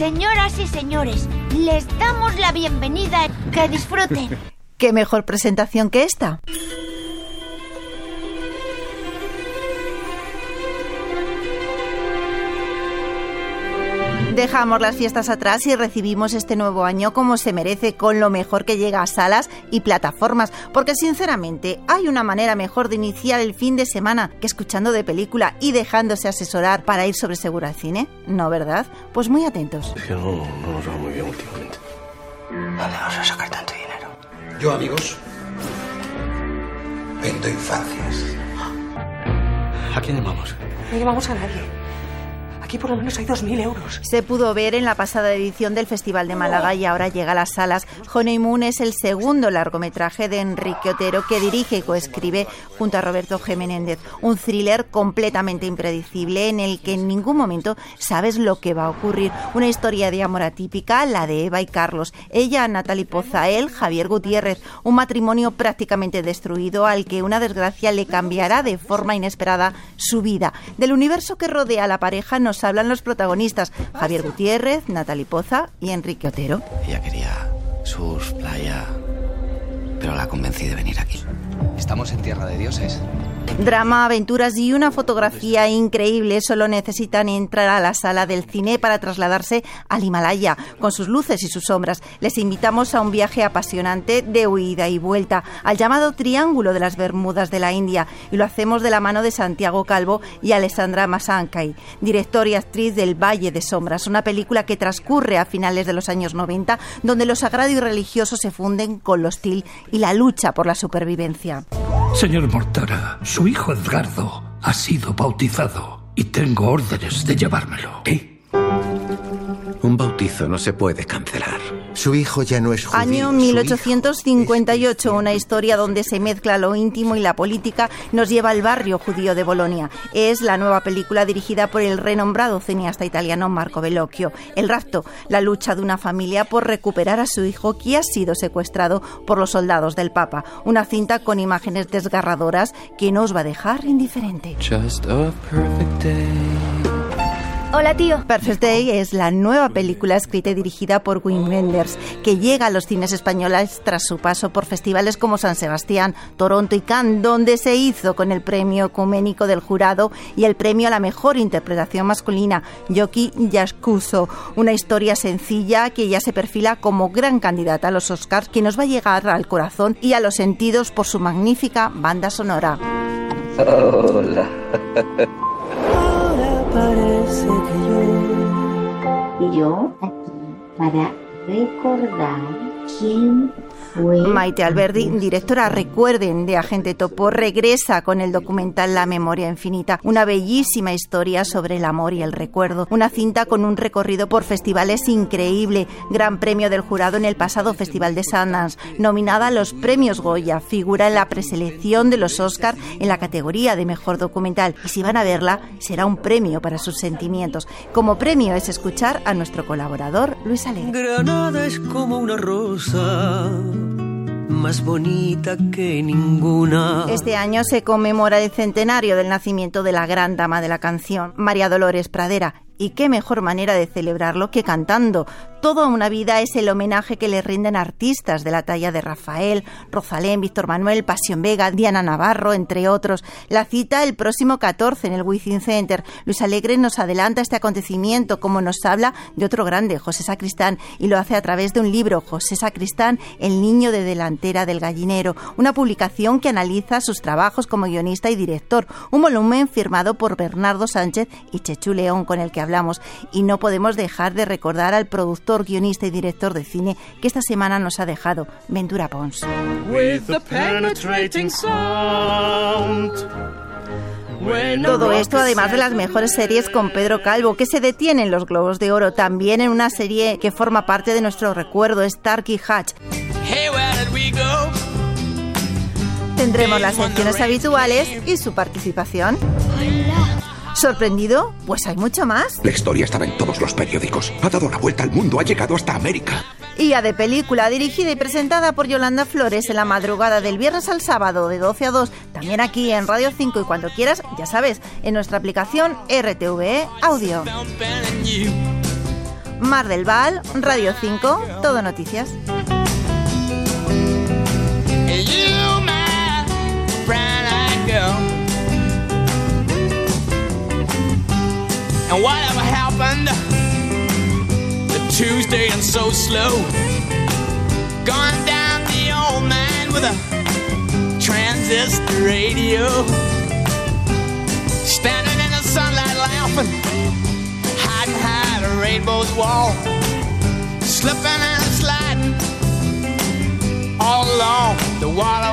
Señoras y señores, les damos la bienvenida. Que disfruten. ¿Qué mejor presentación que esta? Dejamos las fiestas atrás y recibimos este nuevo año como se merece, con lo mejor que llega a salas y plataformas, porque sinceramente hay una manera mejor de iniciar el fin de semana que escuchando de película y dejándose asesorar para ir sobre seguro al cine, ¿no verdad? Pues muy atentos. Es que no, no nos va muy bien últimamente. ¿Dónde vas a sacar tanto dinero? Yo, amigos, vendo infancias. ¿A quién llamamos? No llevamos a nadie. Aquí por lo menos hay 2.000 euros. Se pudo ver en la pasada edición del Festival de Málaga y ahora llega a las salas. Honeymoon es el segundo largometraje de Enrique Otero que dirige y coescribe junto a Roberto G. Menéndez. Un thriller completamente impredecible en el que en ningún momento sabes lo que va a ocurrir. Una historia de amor atípica, la de Eva y Carlos. Ella, Natalie Poza, él, Javier Gutiérrez. Un matrimonio prácticamente destruido al que una desgracia le cambiará de forma inesperada su vida. Del universo que rodea a la pareja nos hablan los protagonistas, Javier Gutiérrez, Natalie Poza y Enrique Otero. Ella quería surf, playa, pero la convencí de venir aquí. Estamos en tierra de dioses. Drama, aventuras y una fotografía increíble solo necesitan entrar a la sala del cine para trasladarse al Himalaya, con sus luces y sus sombras. Les invitamos a un viaje apasionante de huida y vuelta, al llamado Triángulo de las Bermudas de la India, y lo hacemos de la mano de Santiago Calvo y Alessandra Masankay, director y actriz del Valle de Sombras, una película que transcurre a finales de los años 90, donde lo sagrado y religioso se funden con lo hostil y la lucha por la supervivencia. Señor Mortara, su hijo Edgardo ha sido bautizado y tengo órdenes de llevármelo. ¿Qué? Un bautizo no se puede cancelar. Su hijo ya no es judío. Año su 1858, una historia donde se mezcla lo íntimo y la política, nos lleva al barrio judío de Bolonia. Es la nueva película dirigida por el renombrado cineasta italiano Marco Bellocchio. El rapto, la lucha de una familia por recuperar a su hijo que ha sido secuestrado por los soldados del Papa. Una cinta con imágenes desgarradoras que no os va a dejar indiferente. Just a perfect day. Hola, tío. Perfect Day es la nueva película escrita y dirigida por Wim Wenders, que llega a los cines españoles tras su paso por festivales como San Sebastián, Toronto y Cannes, donde se hizo con el premio ecuménico del jurado y el premio a la mejor interpretación masculina, Yoki Yaskuso. Una historia sencilla que ya se perfila como gran candidata a los Oscars, que nos va a llegar al corazón y a los sentidos por su magnífica banda sonora. Hola. Parece que yo. Y yo aquí para recordar quién fue. Maite Alberdi, directora, recuerden, de Agente Topo, regresa con el documental La Memoria Infinita, una bellísima historia sobre el amor y el recuerdo, una cinta con un recorrido por festivales increíble, gran premio del jurado en el pasado Festival de Sundance, nominada a los premios Goya, figura en la preselección de los Oscar en la categoría de mejor documental, y si van a verla, será un premio para sus sentimientos. Como premio es escuchar a nuestro colaborador Luis Alegre. Granada es como una rosa, más bonita que ninguna. Este año se conmemora el centenario del nacimiento de la gran dama de la canción, María Dolores Pradera. Y qué mejor manera de celebrarlo que cantando. Toda una vida es el homenaje que le rinden artistas de la talla de Rafael, Rosalén, Víctor Manuel, Pasión Vega, Diana Navarro, entre otros. La cita el próximo 14 en el Wizzing Center. Luis Alegre nos adelanta este acontecimiento como nos habla de otro grande, José Sacristán, y lo hace a través de un libro, José Sacristán, El niño de delantera del gallinero, una publicación que analiza sus trabajos como guionista y director, un volumen firmado por Bernardo Sánchez y Chechu León con el que hablamos. Y no podemos dejar de recordar al productor, guionista y director de cine que esta semana nos ha dejado, Ventura Pons. Todo esto además de las mejores series con Pedro Calvo, que se detiene en los Globos de Oro, también en una serie que forma parte de nuestro recuerdo, Starkey Hatch. Hey, where did we go? Tendremos las secciones habituales y su participación. ¿Sorprendido? Pues hay mucho más. La historia estaba en todos los periódicos. Ha dado la vuelta al mundo, ha llegado hasta América. Y a de película, dirigida y presentada por Yolanda Flores en la madrugada del viernes al sábado de 12 a 2, también aquí en Radio 5 y cuando quieras, ya sabes, en nuestra aplicación RTVE Audio. Mar del Val, Radio 5, Todo Noticias. And whatever happened to Tuesday and so slow? Gone down the old man with a transistor radio. Standing in the sunlight laughing, hiding behind a rainbow's wall. Slipping and sliding all along the you.